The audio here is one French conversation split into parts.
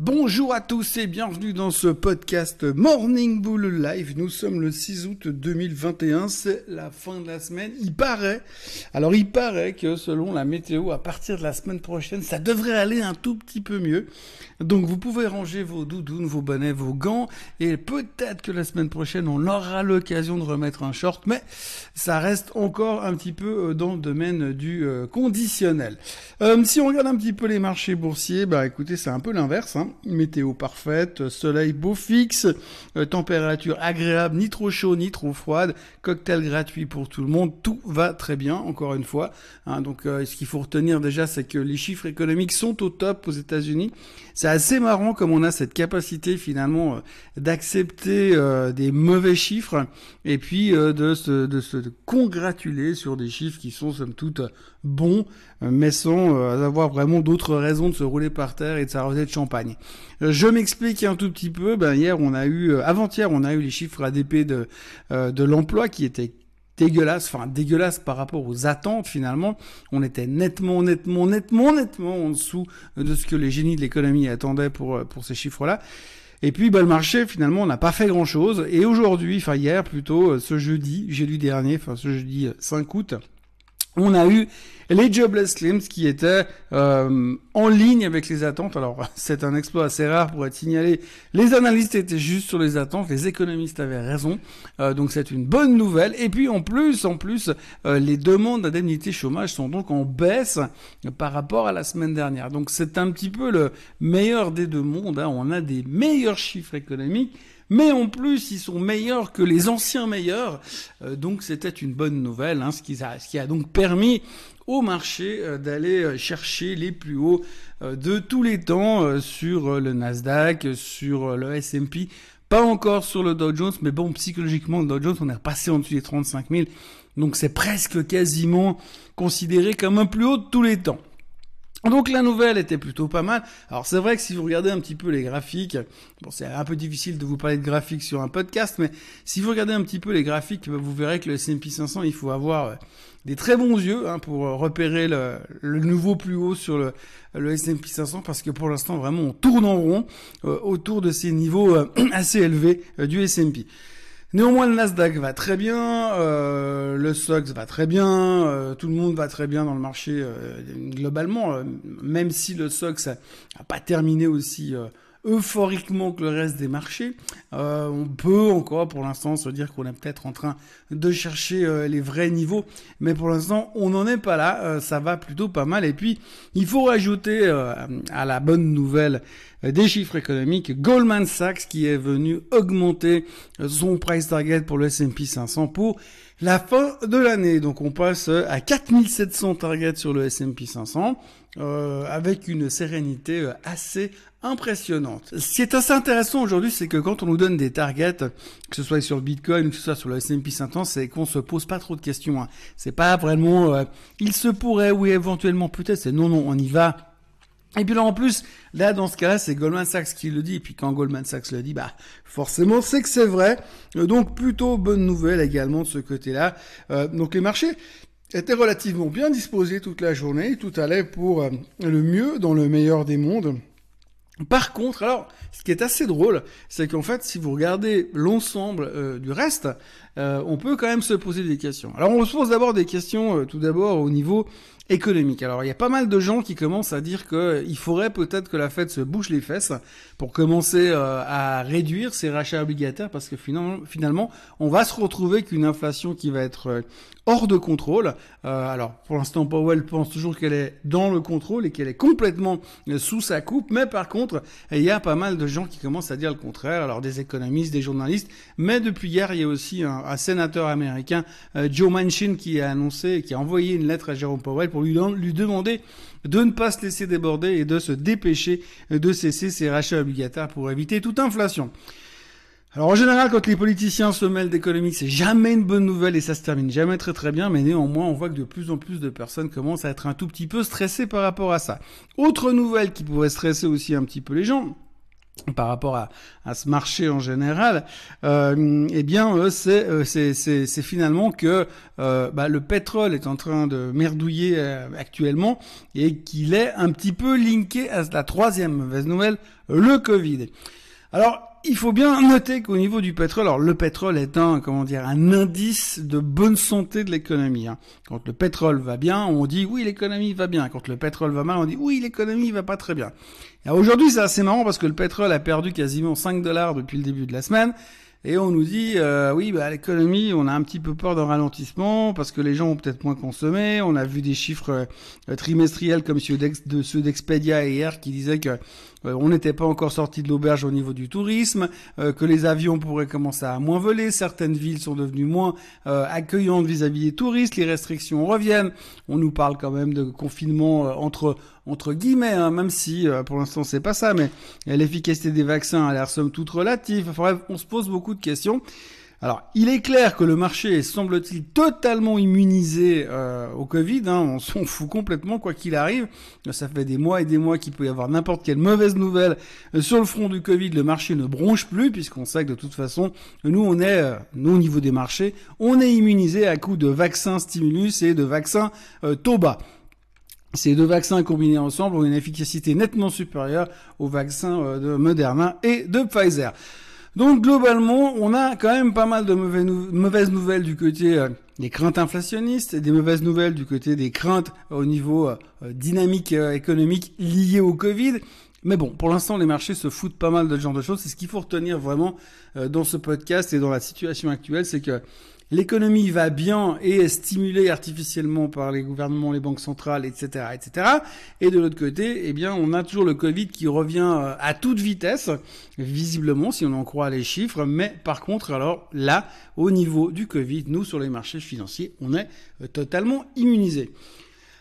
Bonjour à tous et bienvenue dans ce podcast Morning Bull Live. Nous sommes le 6 août 2021, c'est la fin de la semaine. Il paraît, alors il paraît que selon la météo, à partir de la semaine prochaine, ça devrait aller un tout petit peu mieux. Donc vous pouvez ranger vos doudounes, vos bonnets, vos gants et peut-être que la semaine prochaine, on aura l'occasion de remettre un short, mais ça reste encore un petit peu euh, dans le domaine du euh, conditionnel. Euh, si on regarde un petit peu les marchés boursiers, bah écoutez, c'est un peu l'inverse. Hein météo parfaite, soleil beau fixe, euh, température agréable, ni trop chaud ni trop froide, cocktail gratuit pour tout le monde, tout va très bien, encore une fois. Hein. donc euh, ce qu'il faut retenir déjà, c'est que les chiffres économiques sont au top aux États-Unis. C'est assez marrant comme on a cette capacité finalement euh, d'accepter des mauvais chiffres et puis de, se, de se congratuler sur des chiffres qui sont somme toute bons, mais sans avoir vraiment d'autres raisons de se rouler par terre et de s'arroser de champagne. Euh, je m'explique un tout petit peu. Ben hier, on a eu, euh, avant-hier, on a eu les chiffres ADP de euh, de l'emploi qui étaient dégueulasses, enfin dégueulasses par rapport aux attentes finalement. On était nettement, nettement, nettement, nettement en dessous de ce que les génies de l'économie attendaient pour pour ces chiffres-là. Et puis bah, le marché finalement n'a pas fait grand-chose. Et aujourd'hui, enfin hier plutôt, ce jeudi, jeudi dernier, enfin ce jeudi 5 août, on a eu les jobless claims qui étaient euh, en ligne avec les attentes. Alors c'est un exploit assez rare pour être signalé. Les analystes étaient juste sur les attentes, les économistes avaient raison. Euh, donc c'est une bonne nouvelle. Et puis en plus, en plus, euh, les demandes d'indemnité chômage sont donc en baisse par rapport à la semaine dernière. Donc c'est un petit peu le meilleur des deux mondes. Hein. On a des meilleurs chiffres économiques mais en plus ils sont meilleurs que les anciens meilleurs. Euh, donc c'était une bonne nouvelle, hein, ce, qui a, donc permis au marché euh, d'aller euh, chercher les plus hauts de tous les temps sur le Nasdaq, sur le S&P. Pas encore sur le Dow Jones, mais bon, psychologiquement, le Dow Jones, on est repassé en dessous des 35 000. Donc c'est presque quasiment considéré comme un plus haut de tous les temps. Donc la nouvelle était plutôt pas mal. Alors c'est vrai que si vous regardez un petit peu les graphiques, bon c'est un peu difficile de vous parler de graphiques sur un podcast, mais si vous regardez un petit peu les graphiques, bah, vous verrez que le S&P 500, il faut avoir euh, des très bons yeux hein, pour euh, repérer le, nouveau plus haut sur le, le S&P 500, parce que pour l'instant vraiment on tourne en rond euh, autour de ces niveaux assez élevés du S&P. Néanmoins, le Nasdaq va très bien, euh, le SOX va très bien, euh, tout le monde va très bien dans le marché euh, globalement, même si le SOX n'a pas terminé aussi euphoriquement que le reste des marchés. Euh, on peut encore pour l'instant se dire qu'on est peut-être en train de chercher euh, les vrais niveaux, mais pour l'instant on n'en est pas là, euh, ça va plutôt pas mal. Et puis il faut rajouter à la bonne nouvelle des chiffres économiques, Goldman Sachs qui est venu augmenter son price target pour le S&P 500 pour la fin de l'année. Donc on passe à 4700 targets sur le S&P 500 euh, avec une sérénité euh, assez impressionnante. Ce qui est assez intéressant aujourd'hui, c'est que quand on nous donne des targets, que ce soit sur le Bitcoin que ce soit sur le S&P 500, c'est qu'on se pose pas trop de questions. Hein. C'est pas vraiment, euh, il se pourrait, oui, éventuellement peut-être. C'est non, non, on y va et puis là, en plus, là, dans ce cas-là, c'est Goldman Sachs qui le dit. Et puis quand Goldman Sachs le dit, bah, forcément, c'est que c'est vrai. Euh, donc, plutôt bonne nouvelle également de ce côté-là. Euh, donc, les marchés étaient relativement bien disposés toute la journée. Tout allait pour euh, le mieux dans le meilleur des mondes. Par contre, alors, ce qui est assez drôle, c'est qu'en fait, si vous regardez l'ensemble du reste, on peut quand même se poser des questions. Alors, on se pose d'abord des questions, tout d'abord au niveau économique. Alors il y a pas mal de gens qui commencent à dire qu'il faudrait peut-être que la Fed se bouche les fesses pour commencer euh, à réduire ses rachats obligataires parce que finalement on va se retrouver qu'une inflation qui va être euh, hors de contrôle. Euh, alors pour l'instant Powell pense toujours qu'elle est dans le contrôle et qu'elle est complètement sous sa coupe, mais par contre il y a pas mal de gens qui commencent à dire le contraire. Alors des économistes, des journalistes, mais depuis hier il y a aussi un, un sénateur américain Joe Manchin qui a annoncé, qui a envoyé une lettre à Jérôme Powell pour lui, demander de ne pas se laisser déborder et de se dépêcher de cesser ses rachats obligataires pour éviter toute inflation. Alors en général, quand les politiciens se mêlent d'économie, c'est jamais une bonne nouvelle et ça se termine jamais très très bien, mais néanmoins, on voit que de plus en plus de personnes commencent à être un tout petit peu stressées par rapport à ça. Autre nouvelle qui pourrait stresser aussi un petit peu les gens, par rapport à, ce marché en général, euh, eh bien, euh, euh, c'est finalement que bah, le pétrole est en train de merdouiller actuellement et qu'il est un petit peu linké à la troisième mauvaise nouvelle, le Covid. Alors, il faut bien noter qu'au niveau du pétrole, alors le pétrole est un, comment dire, un indice de bonne santé de l'économie. Hein. Quand le pétrole va bien, on dit oui l'économie va bien. Quand le pétrole va mal, on dit oui l'économie va pas très bien. Aujourd'hui c'est assez marrant parce que le pétrole a perdu quasiment 5 dollars depuis le début de la semaine. Et on nous dit, euh, oui, bah, l'économie, on a un petit peu peur d'un ralentissement parce que les gens ont peut-être moins consommé. On a vu des chiffres euh, trimestriels comme ceux d'Expedia hier qui disaient que euh, on n'était pas encore sorti de l'auberge au niveau du tourisme, euh, que les avions pourraient commencer à moins voler, certaines villes sont devenues moins accueillantes vis-à-vis des touristes, les restrictions reviennent. On nous parle quand même de confinement entre entre guillemets, hein, même si pour l'instant c'est pas ça, mais l'efficacité des vaccins a l'air somme toute relative. Enfin, bref, on se pose beaucoup de questions. Alors, il est clair que le marché est, semble-t-il, totalement immunisé euh, au Covid. Hein, on s'en fout complètement, quoi qu'il arrive. Ça fait des mois et des mois qu'il peut y avoir n'importe quelle mauvaise nouvelle euh, sur le front du Covid. Le marché ne bronche plus, puisqu'on sait que de toute façon, nous, on est, euh, nous, au niveau des marchés, on est immunisé à coup de vaccins stimulus et de vaccins Toba. Ces deux vaccins combinés ensemble ont une efficacité nettement supérieure aux vaccins de Moderna et de Pfizer. Donc globalement, on a quand même pas mal de mauvaises nouvelles du côté euh, des craintes inflationnistes, et des mauvaises nouvelles du côté des craintes au niveau euh, euh, dynamique économique liées au Covid. Mais bon, pour l'instant, les marchés se foutent pas mal de ce genre de choses. C'est ce qu'il faut retenir vraiment dans ce podcast et dans la situation actuelle, c'est que l'économie va bien et est stimulée artificiellement par les gouvernements, les banques centrales, etc., etc. Et de l'autre côté, eh bien, on a toujours le Covid qui revient euh, à toute vitesse, visiblement, si on en croit les chiffres. Mais par contre, alors là, au niveau du Covid, nous, sur les marchés financiers, on est euh, totalement immunisés.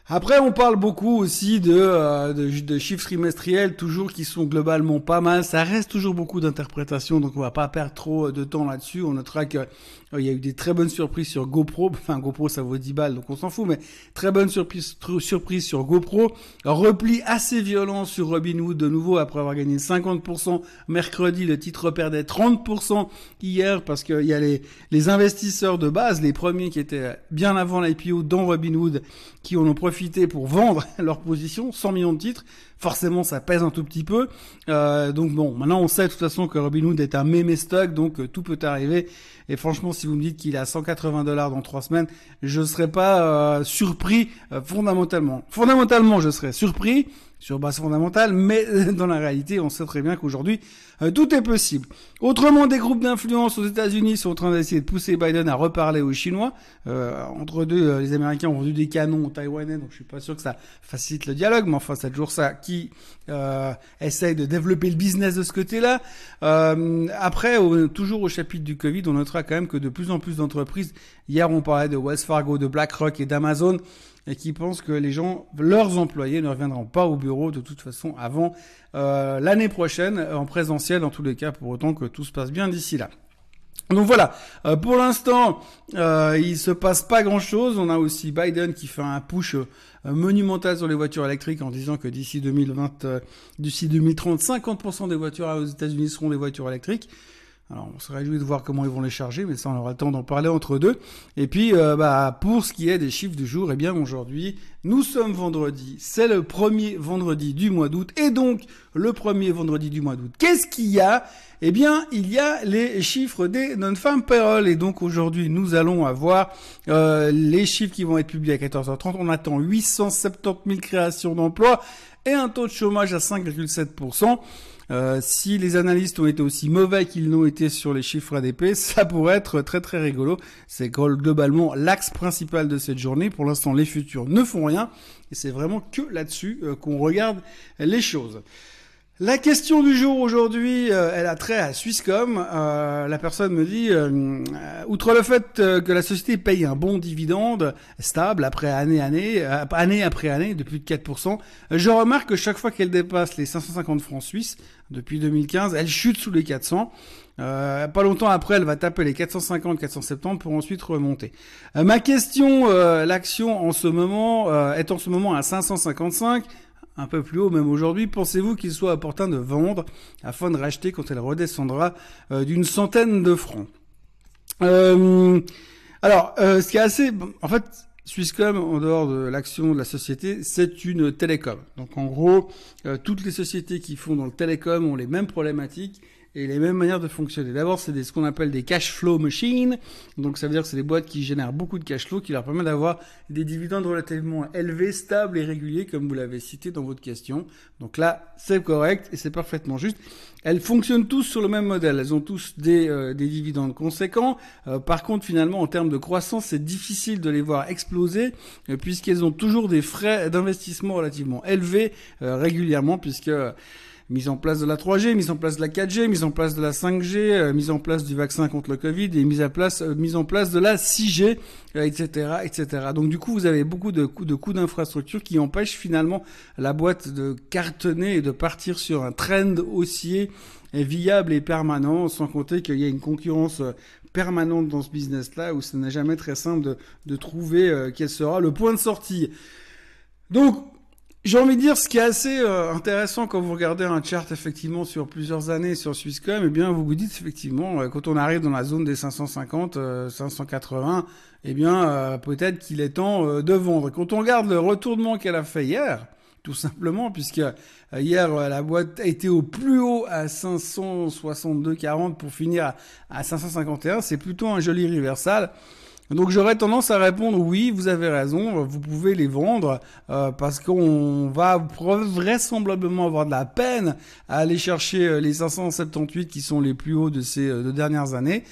Après, on parle beaucoup aussi de, euh, de, chiffres trimestriels, toujours qui sont globalement pas mal. Ça reste toujours beaucoup d'interprétations, donc on va pas perdre trop de temps là-dessus. On notera que il y a eu des très bonnes surprises sur GoPro. Enfin, GoPro, ça vaut 10 balles, donc on s'en fout, mais très bonnes surprises, surprises sur GoPro. Repli assez violent sur Robinhood de nouveau après avoir gagné 50% mercredi. Le titre perdait 30% hier parce qu'il y a les, les investisseurs de base, les premiers qui étaient bien avant l'IPO dans Robinhood, qui en ont profité pour vendre leur position, 100 millions de titres forcément ça pèse un tout petit peu. Euh, donc bon, maintenant on sait de toute façon que Robinhood est un mémé stock, donc euh, tout peut arriver. Et franchement, si vous me dites qu'il est à 180 dollars dans trois semaines, je ne serais pas euh, surpris fondamentalement. Fondamentalement, je serais surpris sur base fondamentale, mais dans la réalité, on sait très bien qu'aujourd'hui, euh, tout est possible. Autrement, des groupes d'influence aux États-Unis sont en train d'essayer de pousser Biden à reparler aux Chinois. Euh, entre deux, euh, les Américains ont vendu des canons aux Taïwanais, donc je suis pas sûr que ça facilite le dialogue, mais enfin, c'est toujours ça qui essaye de développer le business de ce côté-là. après, toujours au chapitre du Covid, on notera quand même que de plus en plus d'entreprises, hier on parlait de Wells Fargo, de BlackRock et d'Amazon, et qui pensent que les gens, leurs employés ne reviendront pas au bureau de toute façon avant euh, l'année prochaine en présentiel en tous les cas pour autant que tout se passe bien d'ici là. Donc voilà, euh, pour l'instant, euh, il se passe pas grand-chose. On a aussi Biden qui fait un push euh, monumental sur les voitures électriques en disant que d'ici 2020, d'ici 2030, 50% des voitures aux États-Unis seront des voitures électriques. Alors, on se réjouit de voir comment ils vont les charger, mais ça, on aura le temps d'en parler entre deux. Et puis, euh, bah, pour ce qui est des chiffres du jour, eh bien, aujourd'hui, nous sommes vendredi. C'est le premier vendredi du mois d'août. Et donc, le premier vendredi du mois d'août, qu'est-ce qu'il y a? Eh bien, il y a les chiffres des non-farm payroll. Et donc, aujourd'hui, nous allons avoir euh, les chiffres qui vont être publiés à 14h30. On attend 870 000 créations d'emplois et un taux de chômage à 5,7%. Euh, si les analystes ont été aussi mauvais qu'ils n'ont été sur les chiffres ADP, ça pourrait être très très rigolo. C'est globalement l'axe principal de cette journée. Pour l'instant, les futurs ne font rien. Et c'est vraiment que là-dessus euh, qu'on regarde les choses. La question du jour aujourd'hui, euh, elle a trait à Swisscom. Euh, la personne me dit, euh, outre le fait que la société paye un bon dividende stable après année, année, année après année, de plus de 4%, je remarque que chaque fois qu'elle dépasse les 550 francs suisses, depuis 2015, elle chute sous les 400. pas longtemps après, elle va taper les 450-470 pour ensuite remonter. ma question, l'action en ce moment est en ce moment à 555 un peu plus haut même aujourd'hui. Pensez-vous qu'il soit opportun de vendre afin de racheter quand elle redescendra euh, d'une centaine de francs euh, Alors, euh, ce qui est assez... En fait, Swisscom, en dehors de l'action de la société, c'est une télécom. Donc en gros, toutes les sociétés qui font dans le télécom ont les mêmes problématiques et les mêmes manières de fonctionner. D'abord, c'est ce qu'on appelle des cash flow machines. Donc, ça veut dire que c'est des boîtes qui génèrent beaucoup de cash flow, qui leur permettent d'avoir des dividendes relativement élevés, stables et réguliers, comme vous l'avez cité dans votre question. Donc là, c'est correct et c'est parfaitement juste. Elles fonctionnent tous sur le même modèle. Elles ont tous des, euh, des dividendes conséquents. Euh, par contre, finalement, en termes de croissance, c'est difficile de les voir exploser euh, puisqu'elles ont toujours des frais d'investissement relativement élevés régulièrement, puisque mise en place de la 3G, mise en place de la 4G, mise en place de la 5G, euh, mise en place du vaccin contre le Covid et mise, place, euh, mise en place de la 6G, etc., etc. Donc du coup, vous avez beaucoup de de coûts d'infrastructure qui empêchent finalement la boîte de cartonner et de partir sur un trend haussier viable et permanent, sans compter qu'il y a une concurrence euh, permanente dans ce business-là où ce n'est jamais très simple de, de trouver quel sera le point de sortie. Donc, j'ai envie de dire, ce qui est assez euh, intéressant quand vous regardez un chart effectivement sur plusieurs années sur Swisscom, eh bien vous vous dites effectivement, euh, quand on arrive dans la zone des 550, 580, euh, eh bien peut-être qu'il est temps de vendre. Quand on regarde le retournement qu'elle a fait hier, tout simplement, puisque hier la boîte a été au plus haut à 562,40 pour finir à 551, c'est plutôt un joli reversal. Donc j'aurais tendance à répondre oui, vous avez raison, vous pouvez les vendre euh, parce qu'on va vraisemblablement avoir de la peine à aller chercher euh, les 578 qui sont les plus hauts de ces euh, deux dernières années.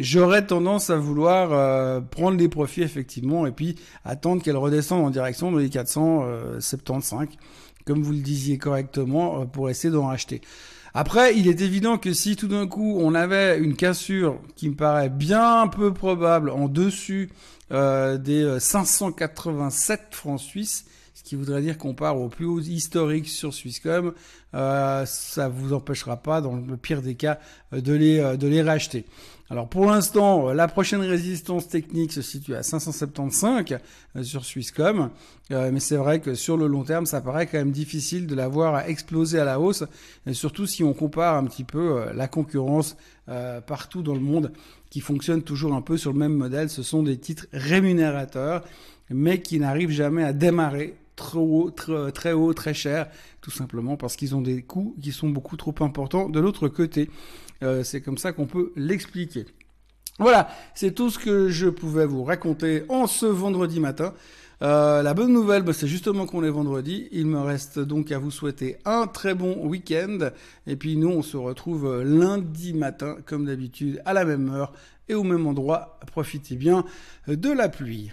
j'aurais tendance à vouloir prendre les profits effectivement et puis attendre qu'elles redescendent en direction de les 475 comme vous le disiez correctement pour essayer d'en racheter. Après, il est évident que si tout d'un coup on avait une cassure qui me paraît bien peu probable en dessus euh, des 587 euh, francs suisses, ce qui voudrait dire qu'on part au plus haut historique sur Swisscom, euh, ça vous empêchera pas, dans le pire des cas, de les, de les racheter. Alors pour l'instant, la prochaine résistance technique se situe à 575 euh, sur Swisscom, euh, mais c'est vrai que sur le long terme, ça paraît quand même difficile de la voir exploser à la hausse, surtout si on compare un petit peu euh, la concurrence partout dans le monde qui fonctionne toujours un peu sur le même modèle. Ce sont des titres rémunérateurs, mais qui n'arrivent jamais à démarrer trop haut, très haut, très cher, tout simplement parce qu'ils ont des coûts qui sont beaucoup trop importants de l'autre côté. Euh, c'est comme ça qu'on peut l'expliquer. Voilà, c'est tout ce que je pouvais vous raconter en ce vendredi matin. Euh, la bonne nouvelle, bah, c'est justement qu'on est vendredi. Il me reste donc à vous souhaiter un très bon week-end. Et puis nous, on se retrouve lundi matin, comme d'habitude, à la même heure et au même endroit. Profitez bien de la pluie.